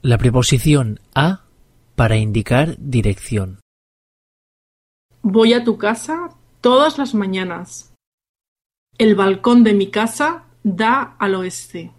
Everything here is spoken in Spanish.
La preposición a para indicar dirección. Voy a tu casa todas las mañanas. El balcón de mi casa da al oeste.